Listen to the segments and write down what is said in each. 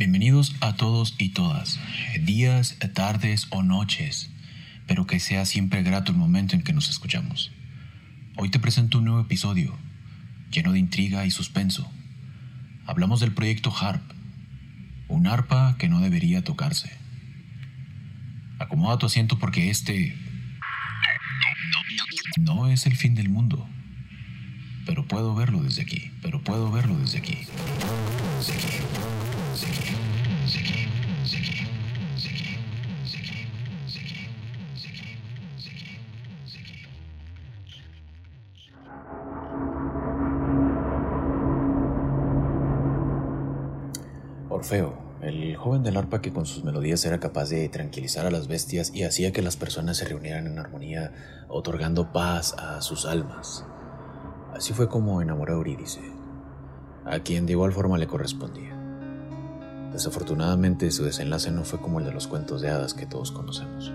Bienvenidos a todos y todas, días, tardes o noches, pero que sea siempre grato el momento en que nos escuchamos. Hoy te presento un nuevo episodio, lleno de intriga y suspenso. Hablamos del proyecto HARP, un arpa que no debería tocarse. Acomoda tu asiento porque este no es el fin del mundo, pero puedo verlo desde aquí, pero puedo verlo desde aquí. Desde aquí. Joven del arpa que con sus melodías era capaz de tranquilizar a las bestias y hacía que las personas se reunieran en armonía, otorgando paz a sus almas. Así fue como enamoró a Eurídice, a quien de igual forma le correspondía. Desafortunadamente su desenlace no fue como el de los cuentos de hadas que todos conocemos.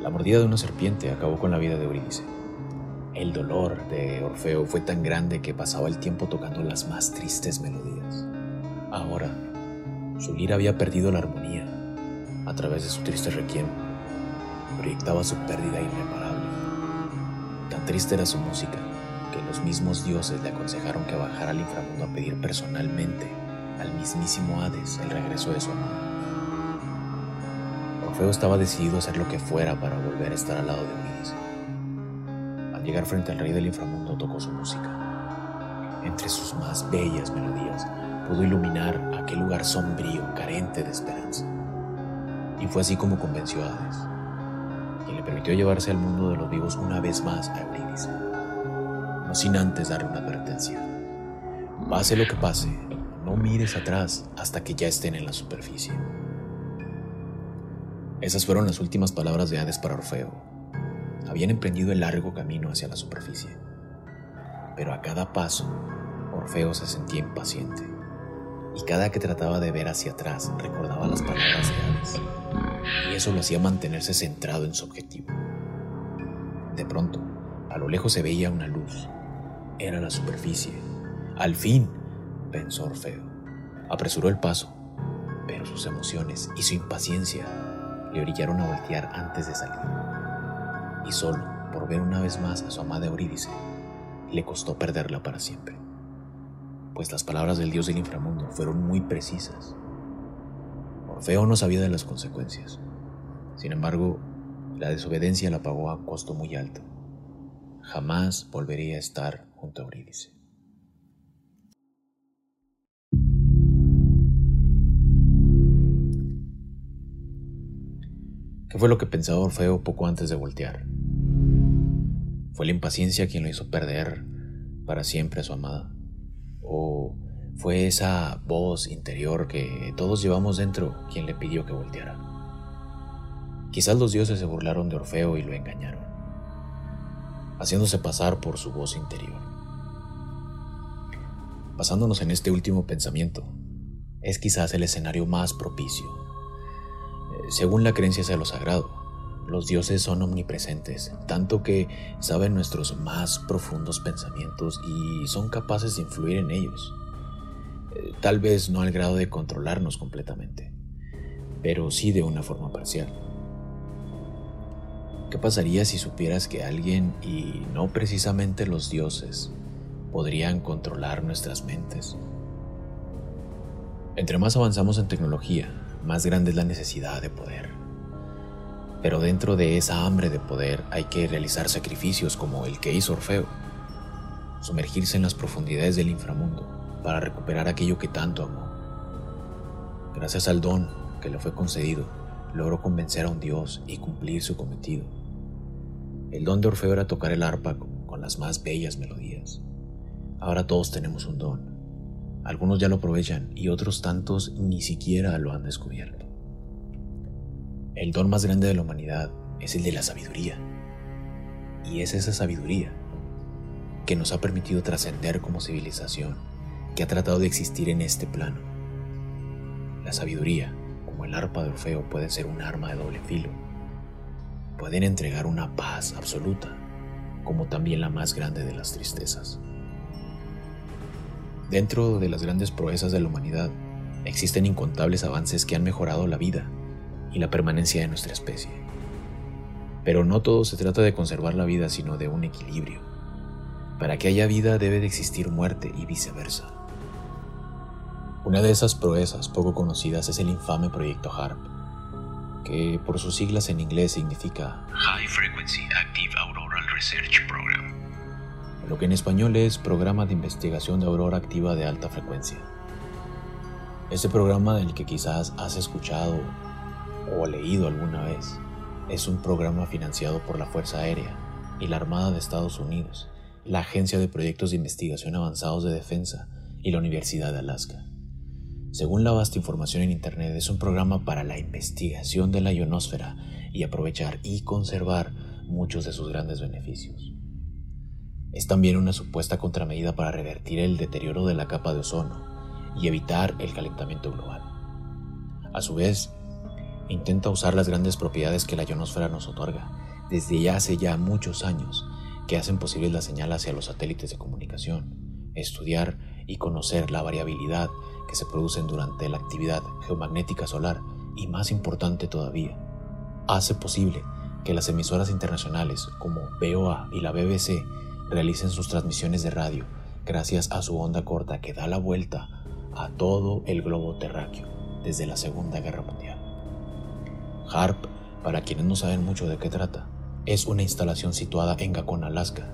La mordida de una serpiente acabó con la vida de Eurídice. El dolor de Orfeo fue tan grande que pasaba el tiempo tocando las más tristes melodías. Ahora, su lira había perdido la armonía. A través de su triste requiem, proyectaba su pérdida irreparable. Tan triste era su música que los mismos dioses le aconsejaron que bajara al inframundo a pedir personalmente al mismísimo Hades el regreso de su amado. Orfeo estaba decidido a hacer lo que fuera para volver a estar al lado de Eurídice. Al llegar frente al rey del inframundo tocó su música. Entre sus más bellas melodías pudo iluminar aquel lugar sombrío, carente de esperanza. Y fue así como convenció a Hades, quien le permitió llevarse al mundo de los vivos una vez más a Eurídice, no sin antes darle una advertencia. Pase lo que pase, no mires atrás hasta que ya estén en la superficie. Esas fueron las últimas palabras de Hades para Orfeo. Habían emprendido el largo camino hacia la superficie. Pero a cada paso, Orfeo se sentía impaciente. Y cada que trataba de ver hacia atrás, recordaba las palabras de Hades. Y eso lo hacía mantenerse centrado en su objetivo. De pronto, a lo lejos se veía una luz. Era la superficie. Al fin, pensó Orfeo. Apresuró el paso, pero sus emociones y su impaciencia le orillaron a voltear antes de salir. Y solo por ver una vez más a su amada Eurídice, le costó perderla para siempre. Pues las palabras del dios del inframundo fueron muy precisas. Orfeo no sabía de las consecuencias. Sin embargo, la desobediencia la pagó a costo muy alto. Jamás volvería a estar junto a Eurídice. ¿Qué fue lo que pensaba Orfeo poco antes de voltear? ¿Fue la impaciencia quien lo hizo perder para siempre a su amada? ¿O fue esa voz interior que todos llevamos dentro quien le pidió que volteara? Quizás los dioses se burlaron de Orfeo y lo engañaron, haciéndose pasar por su voz interior. Basándonos en este último pensamiento, es quizás el escenario más propicio según la creencia de lo sagrado, los dioses son omnipresentes, tanto que saben nuestros más profundos pensamientos y son capaces de influir en ellos. Eh, tal vez no al grado de controlarnos completamente, pero sí de una forma parcial. ¿Qué pasaría si supieras que alguien, y no precisamente los dioses, podrían controlar nuestras mentes? Entre más avanzamos en tecnología, más grande es la necesidad de poder. Pero dentro de esa hambre de poder hay que realizar sacrificios como el que hizo Orfeo, sumergirse en las profundidades del inframundo para recuperar aquello que tanto amó. Gracias al don que le fue concedido, logró convencer a un dios y cumplir su cometido. El don de Orfeo era tocar el arpa con las más bellas melodías. Ahora todos tenemos un don, algunos ya lo aprovechan y otros tantos ni siquiera lo han descubierto. El don más grande de la humanidad es el de la sabiduría. Y es esa sabiduría que nos ha permitido trascender como civilización, que ha tratado de existir en este plano. La sabiduría, como el arpa de Orfeo, puede ser un arma de doble filo. Pueden entregar una paz absoluta, como también la más grande de las tristezas. Dentro de las grandes proezas de la humanidad existen incontables avances que han mejorado la vida y la permanencia de nuestra especie. Pero no todo se trata de conservar la vida, sino de un equilibrio. Para que haya vida debe de existir muerte y viceversa. Una de esas proezas poco conocidas es el infame proyecto HARP, que por sus siglas en inglés significa High Frequency Active Auroral Research Program, lo que en español es Programa de Investigación de Aurora Activa de Alta Frecuencia. Este programa del que quizás has escuchado o leído alguna vez es un programa financiado por la Fuerza Aérea y la Armada de Estados Unidos, la Agencia de Proyectos de Investigación Avanzados de Defensa y la Universidad de Alaska. Según la vasta información en Internet, es un programa para la investigación de la ionosfera y aprovechar y conservar muchos de sus grandes beneficios. Es también una supuesta contramedida para revertir el deterioro de la capa de ozono y evitar el calentamiento global. A su vez, intenta usar las grandes propiedades que la ionosfera nos otorga desde hace ya muchos años que hacen posible la señal hacia los satélites de comunicación, estudiar y conocer la variabilidad que se producen durante la actividad geomagnética solar y más importante todavía, hace posible que las emisoras internacionales como BOA y la BBC realicen sus transmisiones de radio gracias a su onda corta que da la vuelta a todo el globo terráqueo desde la Segunda Guerra Mundial. HARP, para quienes no saben mucho de qué trata, es una instalación situada en Gacon, Alaska.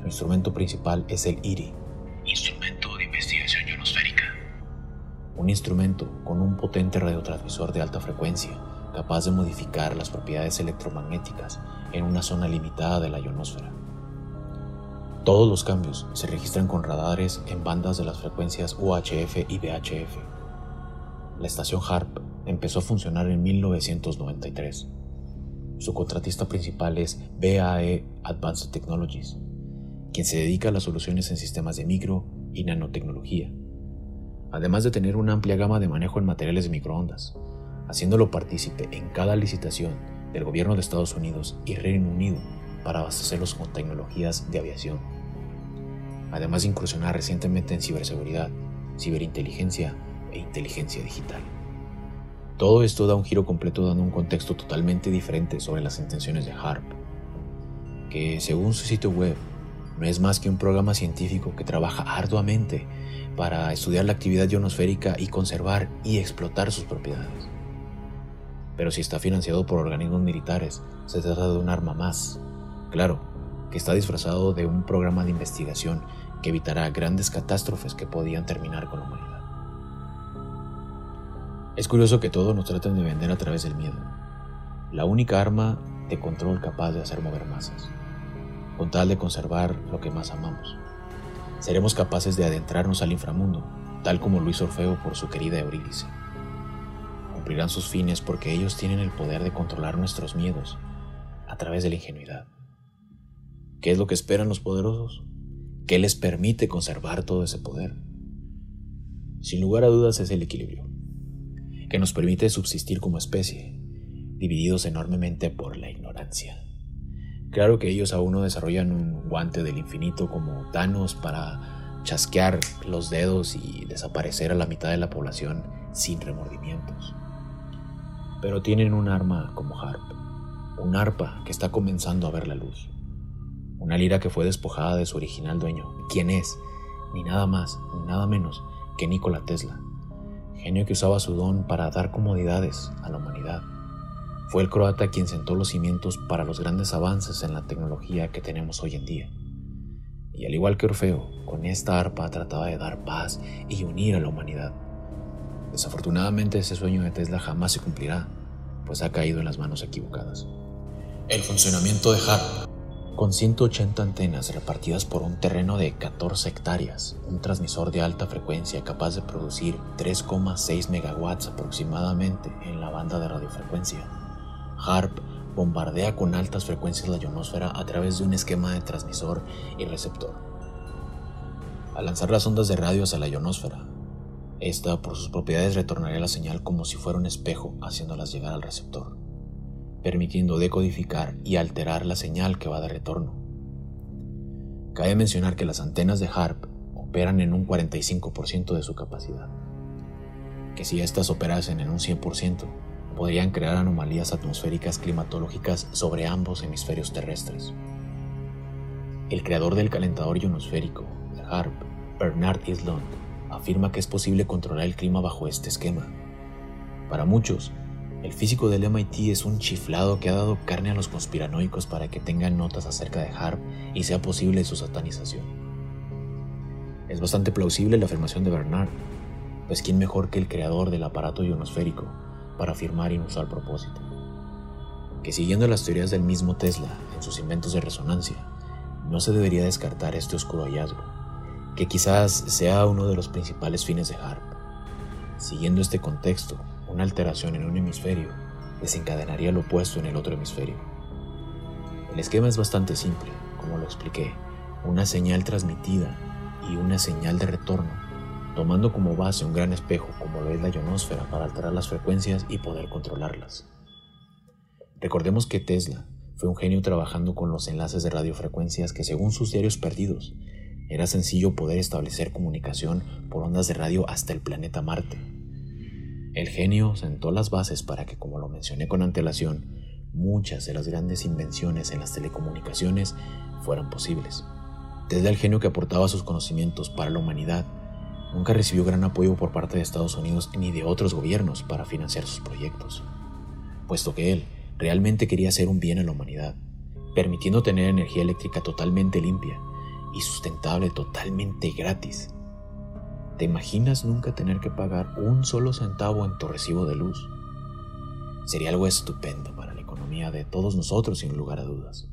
Su instrumento principal es el IRI, Instrumento de Investigación Ionosférica un instrumento con un potente radiotransmisor de alta frecuencia capaz de modificar las propiedades electromagnéticas en una zona limitada de la ionosfera. Todos los cambios se registran con radares en bandas de las frecuencias UHF y VHF. La estación HARP empezó a funcionar en 1993. Su contratista principal es BAE Advanced Technologies, quien se dedica a las soluciones en sistemas de micro y nanotecnología además de tener una amplia gama de manejo en materiales de microondas, haciéndolo partícipe en cada licitación del gobierno de Estados Unidos y Reino Unido para abastecerlos con tecnologías de aviación. Además de incursionar recientemente en ciberseguridad, ciberinteligencia e inteligencia digital. Todo esto da un giro completo dando un contexto totalmente diferente sobre las intenciones de HARP, que según su sitio web no es más que un programa científico que trabaja arduamente para estudiar la actividad ionosférica y conservar y explotar sus propiedades. Pero si está financiado por organismos militares, se trata de un arma más. Claro, que está disfrazado de un programa de investigación que evitará grandes catástrofes que podían terminar con la humanidad. Es curioso que todo nos traten de vender a través del miedo, la única arma de control capaz de hacer mover masas con tal de conservar lo que más amamos. Seremos capaces de adentrarnos al inframundo, tal como lo hizo Orfeo por su querida Eurídice. Cumplirán sus fines porque ellos tienen el poder de controlar nuestros miedos a través de la ingenuidad. ¿Qué es lo que esperan los poderosos? ¿Qué les permite conservar todo ese poder? Sin lugar a dudas es el equilibrio, que nos permite subsistir como especie, divididos enormemente por la ignorancia. Claro que ellos aún no desarrollan un guante del infinito como Thanos para chasquear los dedos y desaparecer a la mitad de la población sin remordimientos. Pero tienen un arma como Harp, un arpa que está comenzando a ver la luz. Una lira que fue despojada de su original dueño, quien es, ni nada más, ni nada menos que Nikola Tesla, genio que usaba su don para dar comodidades a la humanidad fue el croata quien sentó los cimientos para los grandes avances en la tecnología que tenemos hoy en día. Y al igual que Orfeo, con esta arpa trataba de dar paz y unir a la humanidad. Desafortunadamente ese sueño de Tesla jamás se cumplirá, pues ha caído en las manos equivocadas. El funcionamiento de HARP con 180 antenas repartidas por un terreno de 14 hectáreas, un transmisor de alta frecuencia capaz de producir 3,6 megawatts aproximadamente en la banda de radiofrecuencia, HARP bombardea con altas frecuencias la ionosfera a través de un esquema de transmisor y receptor. Al lanzar las ondas de radio hacia la ionosfera, esta por sus propiedades retornaría la señal como si fuera un espejo haciéndolas llegar al receptor, permitiendo decodificar y alterar la señal que va de retorno. Cabe mencionar que las antenas de HARP operan en un 45% de su capacidad que si éstas operasen en un 100%, podrían crear anomalías atmosféricas climatológicas sobre ambos hemisferios terrestres. El creador del calentador ionosférico, HARP, Bernard Islund, afirma que es posible controlar el clima bajo este esquema. Para muchos, el físico del MIT es un chiflado que ha dado carne a los conspiranoicos para que tengan notas acerca de HARP y sea posible su satanización. Es bastante plausible la afirmación de Bernard, pues quién mejor que el creador del aparato ionosférico para afirmar inusual propósito. Que siguiendo las teorías del mismo Tesla en sus inventos de resonancia, no se debería descartar este oscuro hallazgo, que quizás sea uno de los principales fines de HARP. Siguiendo este contexto, una alteración en un hemisferio desencadenaría lo opuesto en el otro hemisferio. El esquema es bastante simple, como lo expliqué, una señal transmitida y una señal de retorno tomando como base un gran espejo como lo es la ionosfera para alterar las frecuencias y poder controlarlas. Recordemos que Tesla fue un genio trabajando con los enlaces de radiofrecuencias que según sus diarios perdidos, era sencillo poder establecer comunicación por ondas de radio hasta el planeta Marte. El genio sentó las bases para que, como lo mencioné con antelación, muchas de las grandes invenciones en las telecomunicaciones fueran posibles. Tesla el genio que aportaba sus conocimientos para la humanidad nunca recibió gran apoyo por parte de Estados Unidos ni de otros gobiernos para financiar sus proyectos, puesto que él realmente quería hacer un bien a la humanidad, permitiendo tener energía eléctrica totalmente limpia y sustentable totalmente gratis. ¿Te imaginas nunca tener que pagar un solo centavo en tu recibo de luz? Sería algo estupendo para la economía de todos nosotros sin lugar a dudas.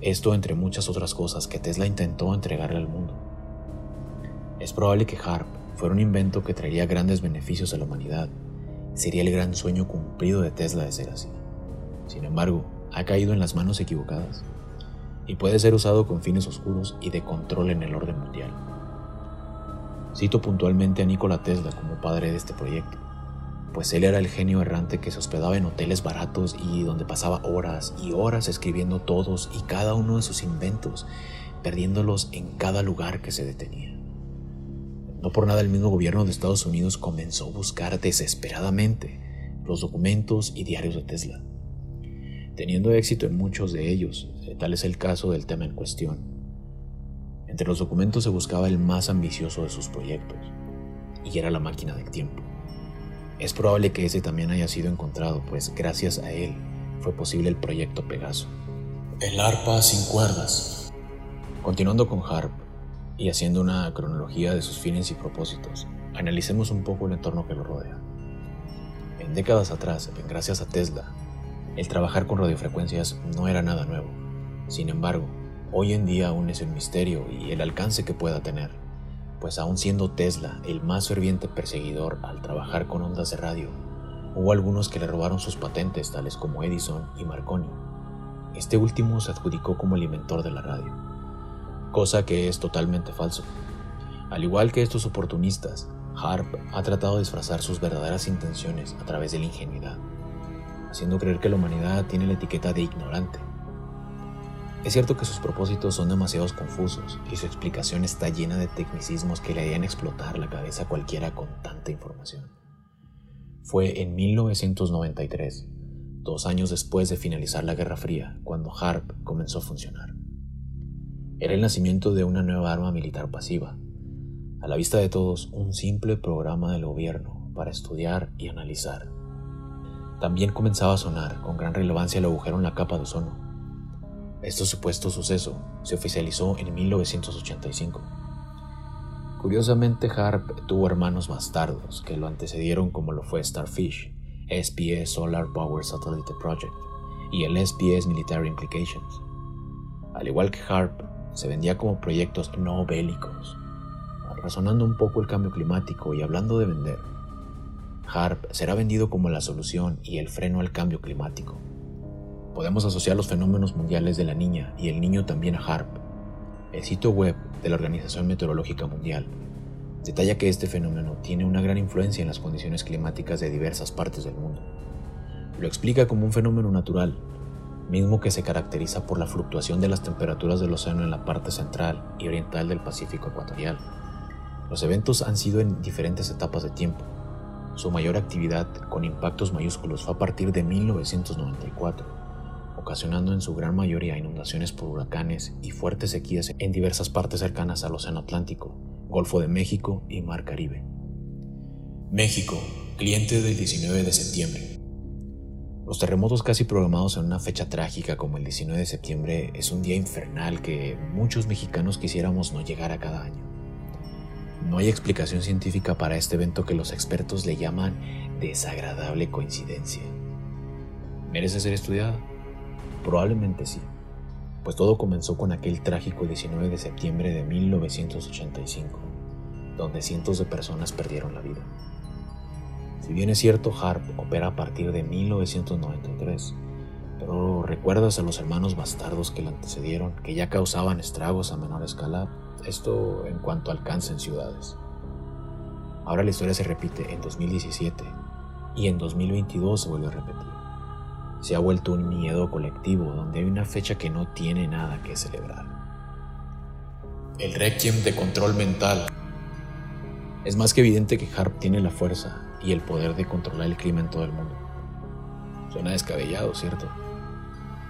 Esto entre muchas otras cosas que Tesla intentó entregarle al mundo. Es probable que HARP fuera un invento que traería grandes beneficios a la humanidad. Sería el gran sueño cumplido de Tesla de ser así. Sin embargo, ha caído en las manos equivocadas y puede ser usado con fines oscuros y de control en el orden mundial. Cito puntualmente a Nikola Tesla como padre de este proyecto, pues él era el genio errante que se hospedaba en hoteles baratos y donde pasaba horas y horas escribiendo todos y cada uno de sus inventos, perdiéndolos en cada lugar que se detenía. No por nada el mismo gobierno de Estados Unidos comenzó a buscar desesperadamente los documentos y diarios de Tesla, teniendo éxito en muchos de ellos, eh, tal es el caso del tema en cuestión. Entre los documentos se buscaba el más ambicioso de sus proyectos, y era la máquina del tiempo. Es probable que ese también haya sido encontrado, pues gracias a él fue posible el proyecto Pegaso. El arpa sin cuerdas. Continuando con Harp, y haciendo una cronología de sus fines y propósitos, analicemos un poco el entorno que lo rodea. En décadas atrás, gracias a Tesla, el trabajar con radiofrecuencias no era nada nuevo. Sin embargo, hoy en día aún es el misterio y el alcance que pueda tener, pues aún siendo Tesla el más ferviente perseguidor al trabajar con ondas de radio, hubo algunos que le robaron sus patentes, tales como Edison y Marconi. Este último se adjudicó como el inventor de la radio cosa que es totalmente falso. Al igual que estos oportunistas, Harp ha tratado de disfrazar sus verdaderas intenciones a través de la ingenuidad, haciendo creer que la humanidad tiene la etiqueta de ignorante. Es cierto que sus propósitos son demasiado confusos y su explicación está llena de tecnicismos que le harían explotar la cabeza a cualquiera con tanta información. Fue en 1993, dos años después de finalizar la Guerra Fría, cuando Harp comenzó a funcionar. Era el nacimiento de una nueva arma militar pasiva, a la vista de todos un simple programa del gobierno para estudiar y analizar. También comenzaba a sonar con gran relevancia el agujero en la capa de ozono. Este supuesto suceso se oficializó en 1985. Curiosamente, Harp tuvo hermanos bastardos que lo antecedieron como lo fue Starfish, SPS Solar Power Satellite Project y el SPS Military Implications. Al igual que Harp, se vendía como proyectos no bélicos. Razonando un poco el cambio climático y hablando de vender, HARP será vendido como la solución y el freno al cambio climático. Podemos asociar los fenómenos mundiales de la niña y el niño también a HARP. El sitio web de la Organización Meteorológica Mundial detalla que este fenómeno tiene una gran influencia en las condiciones climáticas de diversas partes del mundo. Lo explica como un fenómeno natural mismo que se caracteriza por la fluctuación de las temperaturas del océano en la parte central y oriental del Pacífico ecuatorial. Los eventos han sido en diferentes etapas de tiempo, su mayor actividad con impactos mayúsculos fue a partir de 1994, ocasionando en su gran mayoría inundaciones por huracanes y fuertes sequías en diversas partes cercanas al Océano Atlántico, Golfo de México y Mar Caribe. México, cliente del 19 de septiembre. Los terremotos casi programados en una fecha trágica como el 19 de septiembre es un día infernal que muchos mexicanos quisiéramos no llegar a cada año. No hay explicación científica para este evento que los expertos le llaman desagradable coincidencia. ¿Merece ser estudiada? Probablemente sí, pues todo comenzó con aquel trágico 19 de septiembre de 1985, donde cientos de personas perdieron la vida. Si bien es cierto, HARP opera a partir de 1993, pero ¿recuerdas a los hermanos bastardos que le antecedieron, que ya causaban estragos a menor escala? Esto en cuanto alcance en ciudades. Ahora la historia se repite en 2017 y en 2022 se vuelve a repetir. Se ha vuelto un miedo colectivo donde hay una fecha que no tiene nada que celebrar. El requiem de control mental. Es más que evidente que Harp tiene la fuerza y el poder de controlar el clima en todo el mundo. Suena descabellado, ¿cierto?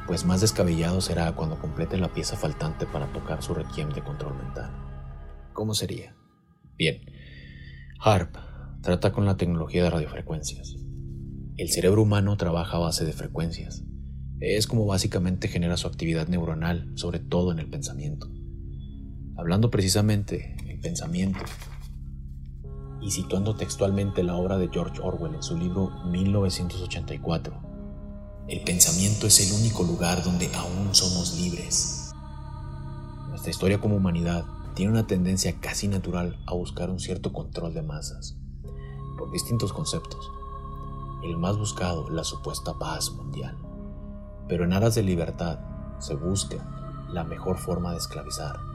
Pues más descabellado será cuando complete la pieza faltante para tocar su requiem de control mental. ¿Cómo sería? Bien, HARP trata con la tecnología de radiofrecuencias. El cerebro humano trabaja a base de frecuencias. Es como básicamente genera su actividad neuronal, sobre todo en el pensamiento. Hablando precisamente, el pensamiento y situando textualmente la obra de George Orwell en su libro 1984. El pensamiento es el único lugar donde aún somos libres. Nuestra historia como humanidad tiene una tendencia casi natural a buscar un cierto control de masas, por distintos conceptos. El más buscado, la supuesta paz mundial. Pero en aras de libertad se busca la mejor forma de esclavizar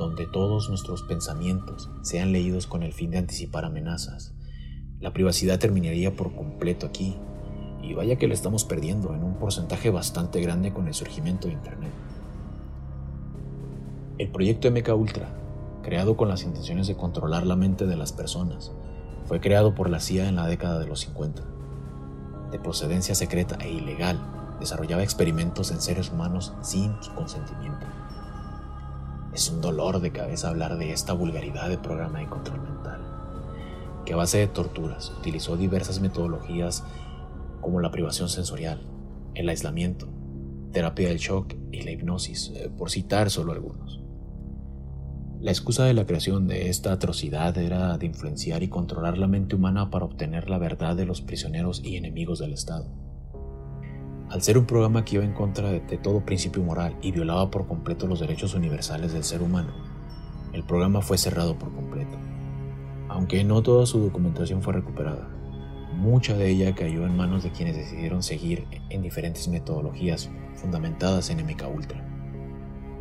donde todos nuestros pensamientos sean leídos con el fin de anticipar amenazas. La privacidad terminaría por completo aquí, y vaya que la estamos perdiendo en un porcentaje bastante grande con el surgimiento de Internet. El proyecto MK Ultra, creado con las intenciones de controlar la mente de las personas, fue creado por la CIA en la década de los 50. De procedencia secreta e ilegal, desarrollaba experimentos en seres humanos sin su consentimiento. Es un dolor de cabeza hablar de esta vulgaridad de programa de control mental, que a base de torturas utilizó diversas metodologías como la privación sensorial, el aislamiento, terapia del shock y la hipnosis, eh, por citar solo algunos. La excusa de la creación de esta atrocidad era de influenciar y controlar la mente humana para obtener la verdad de los prisioneros y enemigos del Estado. Al ser un programa que iba en contra de, todo principio moral y violaba por completo los derechos universales del ser humano, el programa fue cerrado por completo. Aunque no toda su documentación fue recuperada, mucha de ella cayó en manos de quienes decidieron seguir en diferentes metodologías fundamentadas en MK Ultra.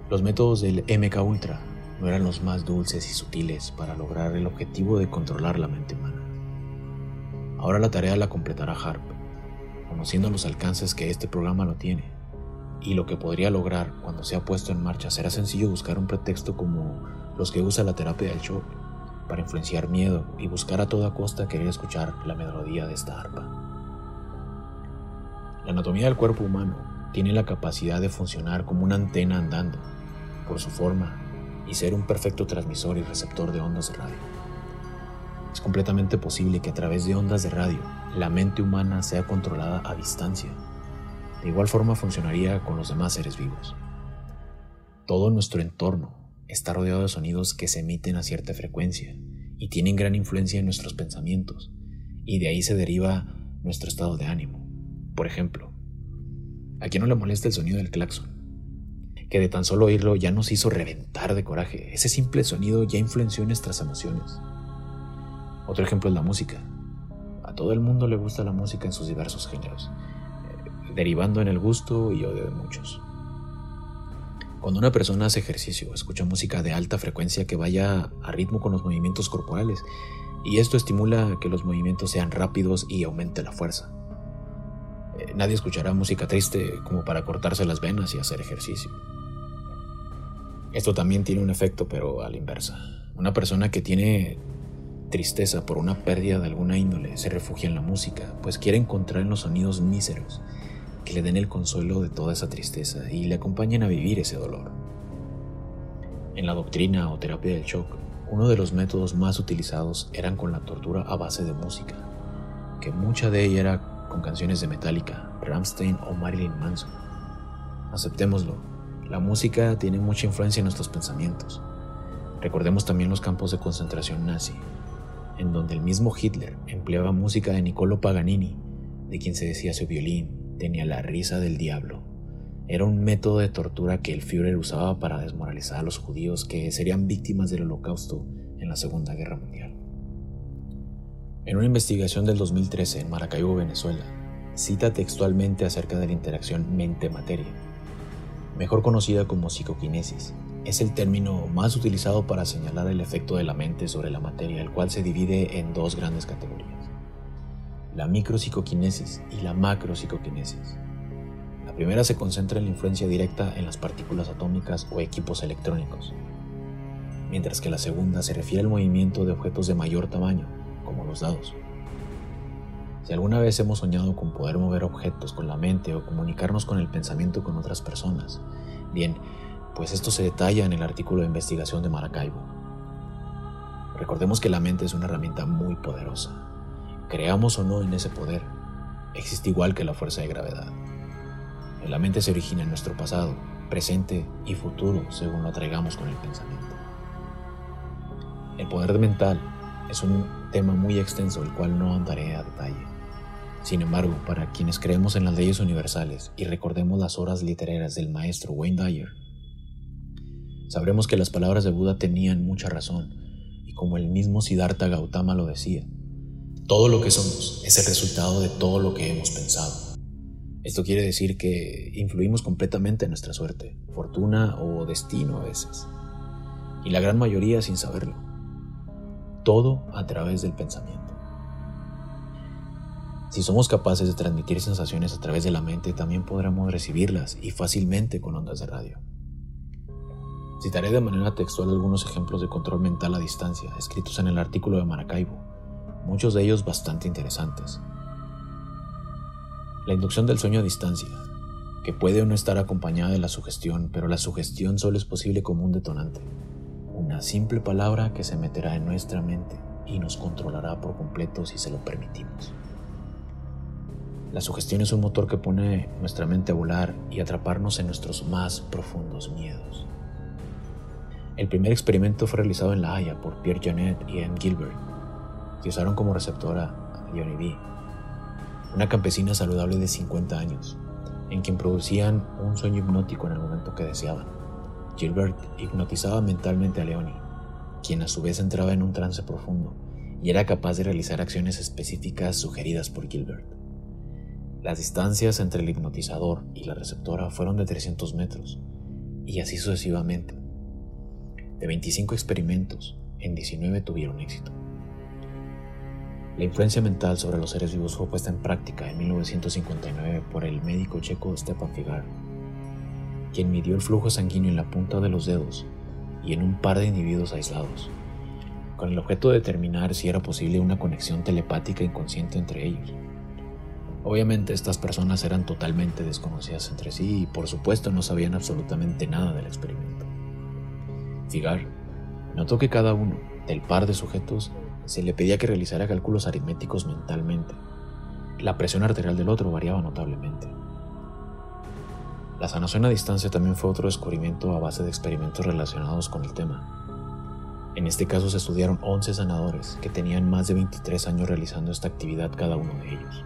Los métodos del MK Ultra no eran los más dulces y sutiles para lograr el objetivo de controlar la mente humana. Ahora la tarea la completará Harp, conociendo los alcances que este programa lo tiene y lo que podría lograr cuando sea puesto en marcha, será sencillo buscar un pretexto como los que usa la terapia del shock para influenciar miedo y buscar a toda costa querer escuchar la melodía de esta arpa. La anatomía del cuerpo humano tiene la capacidad de funcionar como una antena andando, por su forma, y ser un perfecto transmisor y receptor de ondas de radio. Es completamente posible que a través de ondas de radio la mente humana sea controlada a distancia. De igual forma funcionaría con los demás seres vivos. Todo nuestro entorno está rodeado de sonidos que se emiten a cierta frecuencia y tienen gran influencia en nuestros pensamientos, y de ahí se deriva nuestro estado de ánimo. Por ejemplo, ¿a quién no le molesta el sonido del claxon? Que de tan solo oírlo ya nos hizo reventar de coraje. Ese simple sonido ya influenció nuestras emociones. Otro ejemplo es la música. A todo el mundo le gusta la música en sus diversos géneros, eh, derivando en el gusto y odio de muchos. Cuando una persona hace ejercicio, escucha música de alta frecuencia que vaya a ritmo con los movimientos corporales, y esto estimula que los movimientos sean rápidos y aumente la fuerza. Eh, nadie escuchará música triste como para cortarse las venas y hacer ejercicio. Esto también tiene un efecto, pero a la inversa. Una persona que tiene tristeza por una pérdida de alguna índole se refugia en la música, pues quiere encontrar en los sonidos míseros que le den el consuelo de toda esa tristeza y le acompañen a vivir ese dolor. En la doctrina o terapia del shock, uno de los métodos más utilizados eran con la tortura a base de música, que mucha de ella era con canciones de Metallica, Rammstein o Marilyn Manson. Aceptémoslo, la música tiene mucha influencia en nuestros pensamientos. Recordemos también los campos de concentración nazi, en donde el mismo Hitler empleaba música de Niccolo Paganini, de quien se decía su violín tenía la risa del diablo. Era un método de tortura que el Führer usaba para desmoralizar a los judíos que serían víctimas del holocausto en la Segunda Guerra Mundial. En una investigación del 2013 en Maracaibo, Venezuela, cita textualmente acerca de la interacción mente-materia, mejor conocida como psicoquinesis. Es el término más utilizado para señalar el efecto de la mente sobre la materia, el cual se divide en dos grandes categorías, la micropsicoquinesis y la macropsicoquinesis. La primera se concentra en la influencia directa en las partículas atómicas o equipos electrónicos, mientras que la segunda se refiere al movimiento de objetos de mayor tamaño, como los dados. Si alguna vez hemos soñado con poder mover objetos con la mente o comunicarnos con el pensamiento con otras personas, bien, pues esto se detalla en el artículo de investigación de Maracaibo. Recordemos que la mente es una herramienta muy poderosa. Creamos o no en ese poder, existe igual que la fuerza de gravedad. La mente se origina en nuestro pasado, presente y futuro según lo atraigamos con el pensamiento. El poder mental es un tema muy extenso el cual no andaré a detalle. Sin embargo, para quienes creemos en las leyes universales y recordemos las horas literarias del maestro Wayne Dyer, sabremos que las palabras de Buda tenían mucha razón, y como el mismo Siddhartha Gautama lo decía, todo lo que somos es el resultado de todo lo que hemos pensado. Esto quiere decir que influimos completamente en nuestra suerte, fortuna o destino a veces, y la gran mayoría sin saberlo todo a través del pensamiento. Si somos capaces de transmitir sensaciones a través de la mente, también podremos recibirlas y fácilmente con ondas de radio. Citaré de manera textual algunos ejemplos de control mental a distancia escritos en el artículo de Maracaibo, muchos de ellos bastante interesantes. La inducción del sueño a distancia, que puede o no estar acompañada de la sugestión, pero la sugestión solo es posible como un detonante una simple palabra que se meterá en nuestra mente y nos controlará por completo si se lo permitimos. La sugestión es un motor que pone nuestra mente a volar y atraparnos en nuestros más profundos miedos. El primer experimento fue realizado en La Haya por Pierre Janet y Anne Gilbert, que usaron como receptora a Johnny B, una campesina saludable de 50 años, en quien producían un sueño hipnótico en el momento que deseaban. Gilbert hipnotizaba mentalmente a Leonie, quien a su vez entraba en un trance profundo y era capaz de realizar acciones específicas sugeridas por Gilbert. Las distancias entre el hipnotizador y la receptora fueron de 300 metros, y así sucesivamente. De 25 experimentos, en 19 tuvieron éxito. La influencia mental sobre los seres vivos fue puesta en práctica en 1959 por el médico checo Stepan Figar quien midió el flujo sanguíneo en la punta de los dedos y en un par de individuos aislados, con el objeto de determinar si era posible una conexión telepática inconsciente entre ellos. Obviamente estas personas eran totalmente desconocidas entre sí y por supuesto no sabían absolutamente nada del experimento. Figar notó que cada uno del par de sujetos se le pedía que realizara cálculos aritméticos mentalmente. La presión arterial del otro variaba notablemente. La sanación a distancia también fue otro descubrimiento a base de experimentos relacionados con el tema. En este caso se estudiaron 11 sanadores que tenían más de 23 años realizando esta actividad cada uno de ellos.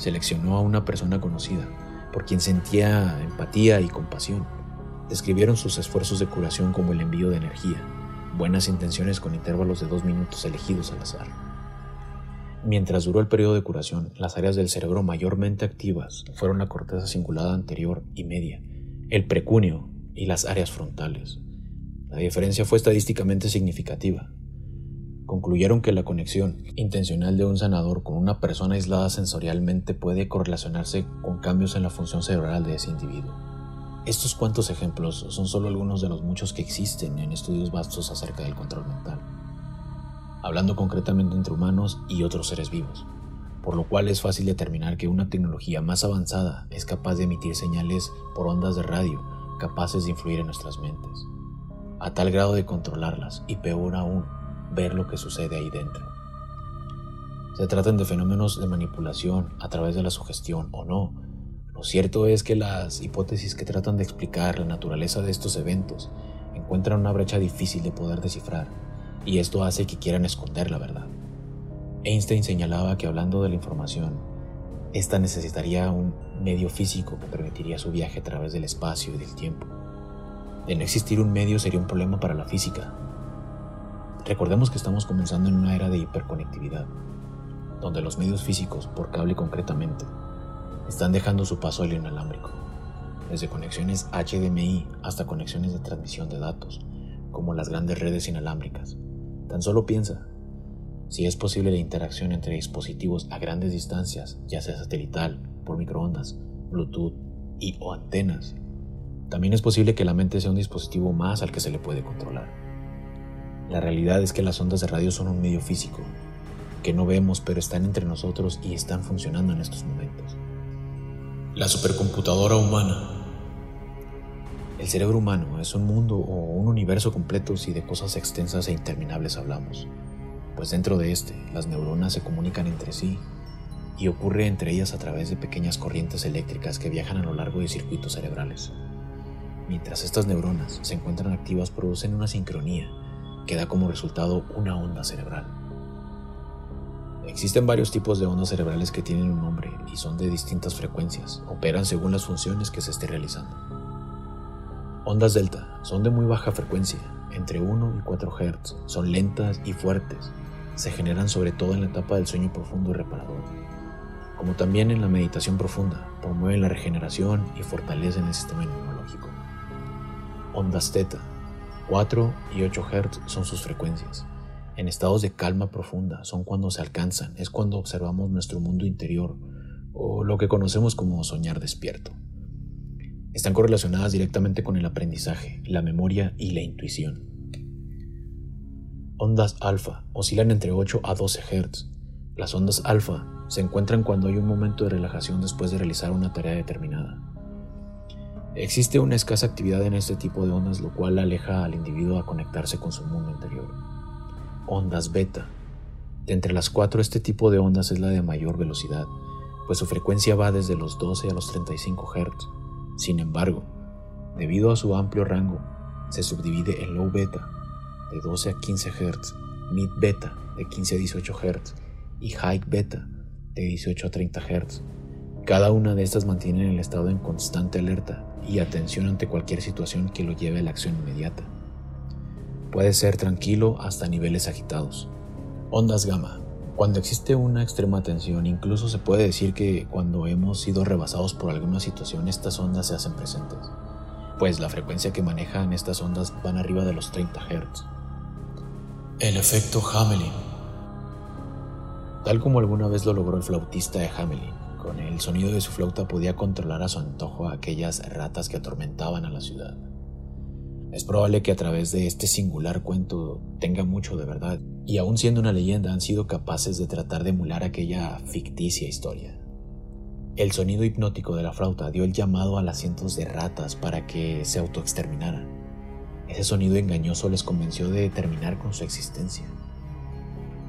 Seleccionó a una persona conocida, por quien sentía empatía y compasión. Describieron sus esfuerzos de curación como el envío de energía, buenas intenciones con intervalos de dos minutos elegidos al azar. Mientras duró el periodo de curación, las áreas del cerebro mayormente activas fueron la corteza cingulada anterior y media, el precunio y las áreas frontales. La diferencia fue estadísticamente significativa. Concluyeron que la conexión intencional de un sanador con una persona aislada sensorialmente puede correlacionarse con cambios en la función cerebral de ese individuo. Estos cuantos ejemplos son solo algunos de los muchos que existen en estudios vastos acerca del control mental. hablando concretamente entre humanos y otros seres vivos, por lo cual es fácil determinar que una tecnología más avanzada es capaz de emitir señales por ondas de radio capaces de influir en nuestras mentes, a tal grado de controlarlas y peor aún, ver lo que sucede ahí dentro. Se tratan de fenómenos de manipulación a través de la sugestión o no. Lo cierto es que las hipótesis que tratan de explicar la naturaleza de estos eventos encuentran una brecha difícil de poder descifrar, y esto hace que quieran esconder la verdad. Einstein señalaba que hablando de la información, esta necesitaría un medio físico que permitiría su viaje a través del espacio y del tiempo. De no existir un medio sería un problema para la física. Recordemos que estamos comenzando en una era de hiperconectividad, donde los medios físicos, por cable concretamente, están dejando su paso al inalámbrico, desde conexiones HDMI hasta conexiones de transmisión de datos, como las grandes redes inalámbricas. Tan solo piensa, si es posible la interacción entre dispositivos a grandes distancias, ya sea satelital, por microondas, Bluetooth y o antenas, también es posible que la mente sea un dispositivo más al que se le puede controlar. La realidad es que las ondas de radio son un medio físico, que no vemos pero están entre nosotros y están funcionando en estos momentos. La supercomputadora humana. El cerebro humano es un mundo o un universo completo si de cosas extensas e interminables hablamos, pues dentro de este las neuronas se comunican entre sí y ocurre entre ellas a través de pequeñas corrientes eléctricas que viajan a lo largo de circuitos cerebrales. Mientras estas neuronas se encuentran activas producen una sincronía que da como resultado una onda cerebral. Existen varios tipos de ondas cerebrales que tienen un nombre y son de distintas frecuencias, operan según las funciones que se esté realizando. Ondas delta son de muy baja frecuencia, entre 1 y 4 Hz, son lentas y fuertes, se generan sobre todo en la etapa del sueño profundo y reparador, como también en la meditación profunda, promueven la regeneración y fortalecen el sistema inmunológico. Ondas teta, 4 y 8 Hz son sus frecuencias, en estados de calma profunda son cuando se alcanzan, es cuando observamos nuestro mundo interior o lo que conocemos como soñar despierto. Están correlacionadas directamente con el aprendizaje, la memoria y la intuición. Ondas alfa oscilan entre 8 a 12 Hz. Las ondas alfa se encuentran cuando hay un momento de relajación después de realizar una tarea determinada. Existe una escasa actividad en este tipo de ondas, lo cual aleja al individuo a conectarse con su mundo interior ondas beta. De entre las cuatro, este tipo de ondas es la de mayor velocidad, pues su frecuencia va desde los 12 a los 35 Hz. Sin embargo, debido a su amplio rango, se subdivide en low beta, de 12 a 15 Hz, mid beta, de 15 a 18 Hz, y high beta, de 18 a 30 Hz. Cada una de estas mantiene el estado en constante alerta y atención ante cualquier situación que lo lleve a la acción inmediata. Puede ser tranquilo hasta niveles agitados. Ondas gamma. Cuando existe una extrema tensión, incluso se puede decir que cuando hemos sido rebasados por alguna situación, estas ondas se hacen presentes, pues la frecuencia que manejan estas ondas van arriba de los 30 Hz. El efecto Hamelin. Tal como alguna vez lo logró el flautista de Hamelin, con el sonido de su flauta podía controlar a su antojo a aquellas ratas que atormentaban a la ciudad. Es probable que a través de este singular cuento tenga mucho de verdad, y aun siendo una leyenda han sido capaces de tratar de emular aquella ficticia historia. El sonido hipnótico de la flauta dio el llamado a las cientos de ratas para que se autoexterminaran. Ese sonido engañoso les convenció de terminar con su existencia.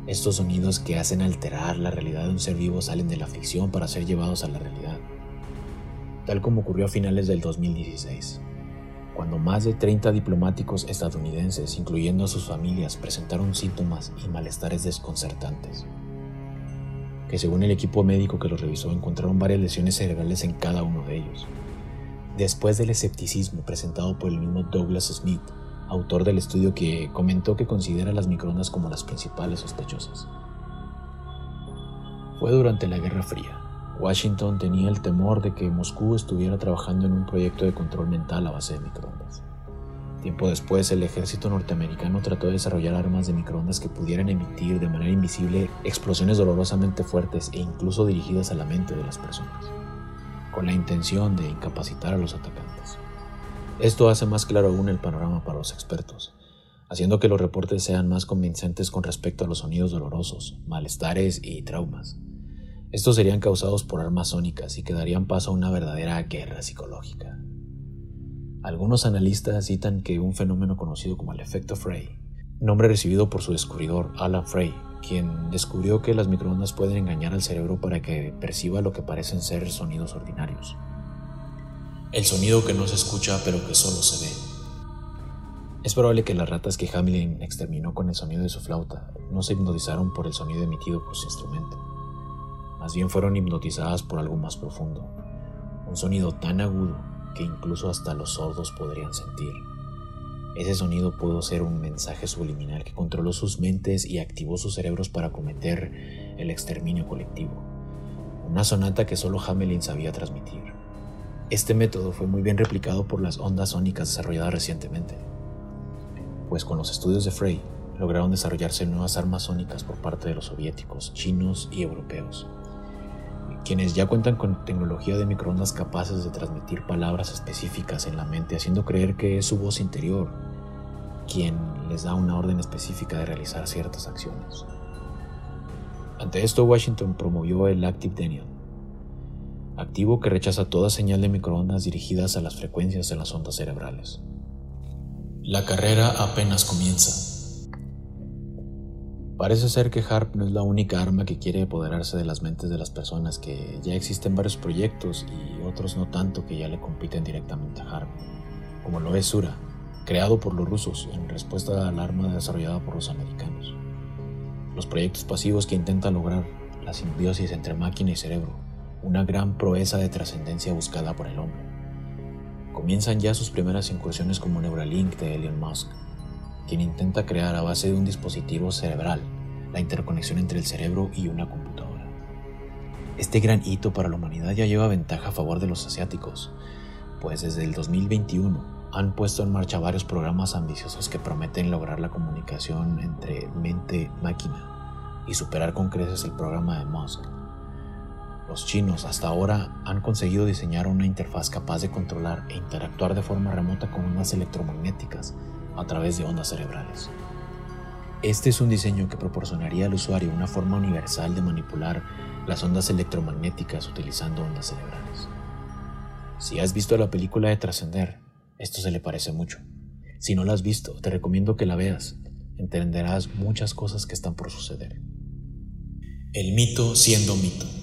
Estos sonidos que hacen alterar la realidad de un ser vivo salen de la ficción para ser llevados a la realidad, tal como ocurrió a finales del 2016 cuando más de 30 diplomáticos estadounidenses, incluyendo a sus familias, presentaron síntomas y malestares desconcertantes, que según el equipo médico que los revisó encontraron varias lesiones cerebrales en cada uno de ellos. Después del escepticismo presentado por el mismo Douglas Smith, autor del estudio que comentó que considera las microondas como las principales sospechosas. Fue durante la Guerra Fría, Washington tenía el temor de que Moscú estuviera trabajando en un proyecto de control mental a base de microondas. Tiempo después, el ejército norteamericano trató de desarrollar armas de microondas que pudieran emitir de manera invisible explosiones dolorosamente fuertes e incluso dirigidas a la mente de las personas, con la intención de incapacitar a los atacantes. Esto hace más claro aún el panorama para los expertos, haciendo que los reportes sean más convincentes con respecto a los sonidos dolorosos, malestares y traumas. Estos serían causados por armas sónicas y que darían paso a una verdadera guerra psicológica. Algunos analistas citan que un fenómeno conocido como el efecto Frey, nombre recibido por su descubridor Alan Frey, quien descubrió que las microondas pueden engañar al cerebro para que perciba lo que parecen ser sonidos ordinarios. El sonido que no se escucha pero que solo se ve. Es probable que las ratas que Hamilton exterminó con el sonido de su flauta no se hipnotizaron por el sonido emitido por su instrumento. Más bien fueron hipnotizadas por algo más profundo, un sonido tan agudo que incluso hasta los sordos podrían sentir. Ese sonido pudo ser un mensaje subliminal que controló sus mentes y activó sus cerebros para cometer el exterminio colectivo. Una sonata que solo Hamelin sabía transmitir. Este método fue muy bien replicado por las ondas sónicas desarrolladas recientemente pues con los estudios de Frey lograron desarrollarse nuevas armas sónicas por parte de los soviéticos, chinos y europeos, quienes ya cuentan con tecnología de microondas capaces de transmitir palabras específicas en la mente, haciendo creer que es su voz interior quien les da una orden específica de realizar ciertas acciones. Ante esto, Washington promovió el Active Denial, activo que rechaza toda señal de microondas dirigidas a las frecuencias de las ondas cerebrales. La carrera apenas comienza. Parece ser que Harp no es la única arma que quiere apoderarse de las mentes de las personas, que ya existen varios proyectos y otros no tanto que ya le compiten directamente a Harp, como lo es Sura, creado por los rusos en respuesta al arma desarrollada por los americanos. Los proyectos pasivos que intentan lograr la simbiosis entre máquina y cerebro, una gran proeza de trascendencia buscada por el hombre comienzan ya sus primeras incursiones como Neuralink de Elon Musk, quien intenta crear a base de un dispositivo cerebral la interconexión entre el cerebro y una computadora. Este gran hito para la humanidad ya lleva ventaja a favor de los asiáticos, pues desde el 2021 han puesto en marcha varios programas ambiciosos que prometen lograr la comunicación entre mente-máquina y superar con creces el programa de Musk los chinos hasta ahora han conseguido diseñar una interfaz capaz de controlar e interactuar de forma remota con ondas electromagnéticas a través de ondas cerebrales. Este es un diseño que proporcionaría al usuario una forma universal de manipular las ondas electromagnéticas utilizando ondas cerebrales. Si has visto la película de Trascender, esto se le parece mucho. Si no la has visto, te recomiendo que la veas. Entenderás muchas cosas que están por suceder. El mito siendo mito.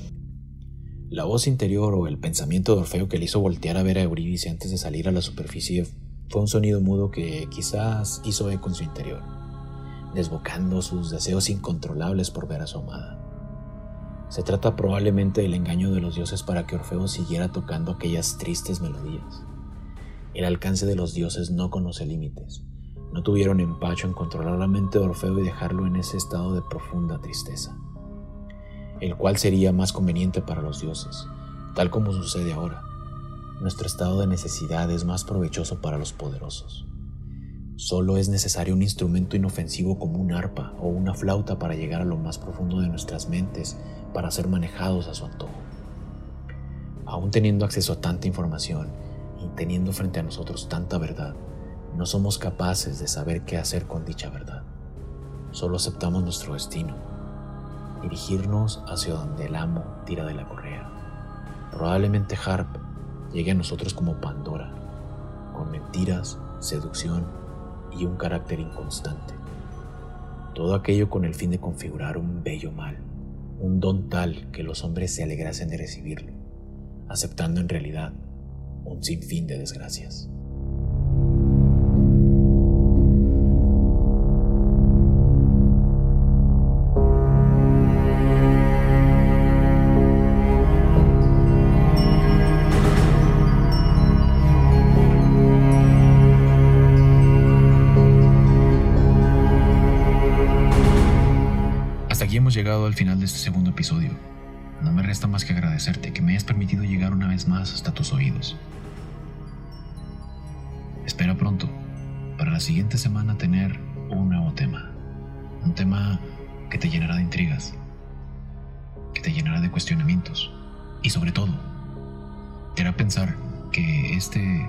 La voz interior o el pensamiento de Orfeo que le hizo voltear a ver a Eurídice antes de salir a la superficie fue un sonido mudo que quizás hizo eco en su interior, desbocando sus deseos incontrolables por ver a su amada. Se trata probablemente del engaño de los dioses para que Orfeo siguiera tocando aquellas tristes melodías. El alcance de los dioses no conoce límites. No tuvieron empacho en controlar la mente de Orfeo y dejarlo en ese estado de profunda tristeza el cual sería más conveniente para los dioses, tal como sucede ahora. Nuestro estado de necesidad es más provechoso para los poderosos. Solo es necesario un instrumento inofensivo como un arpa o una flauta para llegar a lo más profundo de nuestras mentes para ser manejados a su antojo. Aún teniendo acceso a tanta información y teniendo frente a nosotros tanta verdad, no somos capaces de saber qué hacer con dicha verdad. Solo aceptamos nuestro destino dirigirnos hacia donde el amo tira de la correa. Probablemente Harp llegue a nosotros como Pandora, con mentiras, seducción y un carácter inconstante. Todo aquello con el fin de configurar un bello mal, un don tal que los hombres se alegrasen de recibirlo, aceptando en realidad un sinfín de desgracias. Llegado al final de este segundo episodio. No me resta más que agradecerte que me hayas permitido llegar una vez más hasta tus oídos. Espera pronto, para la siguiente semana tener un nuevo tema. Un tema que te llenará de intrigas, que te llenará de cuestionamientos y sobre todo, te hará pensar que este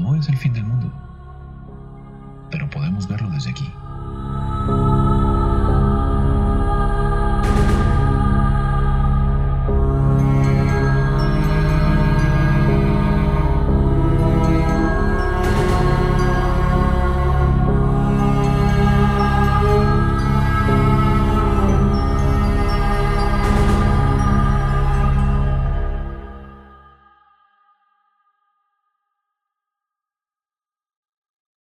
no es el fin del mundo. pero podemos verlo desde aquí.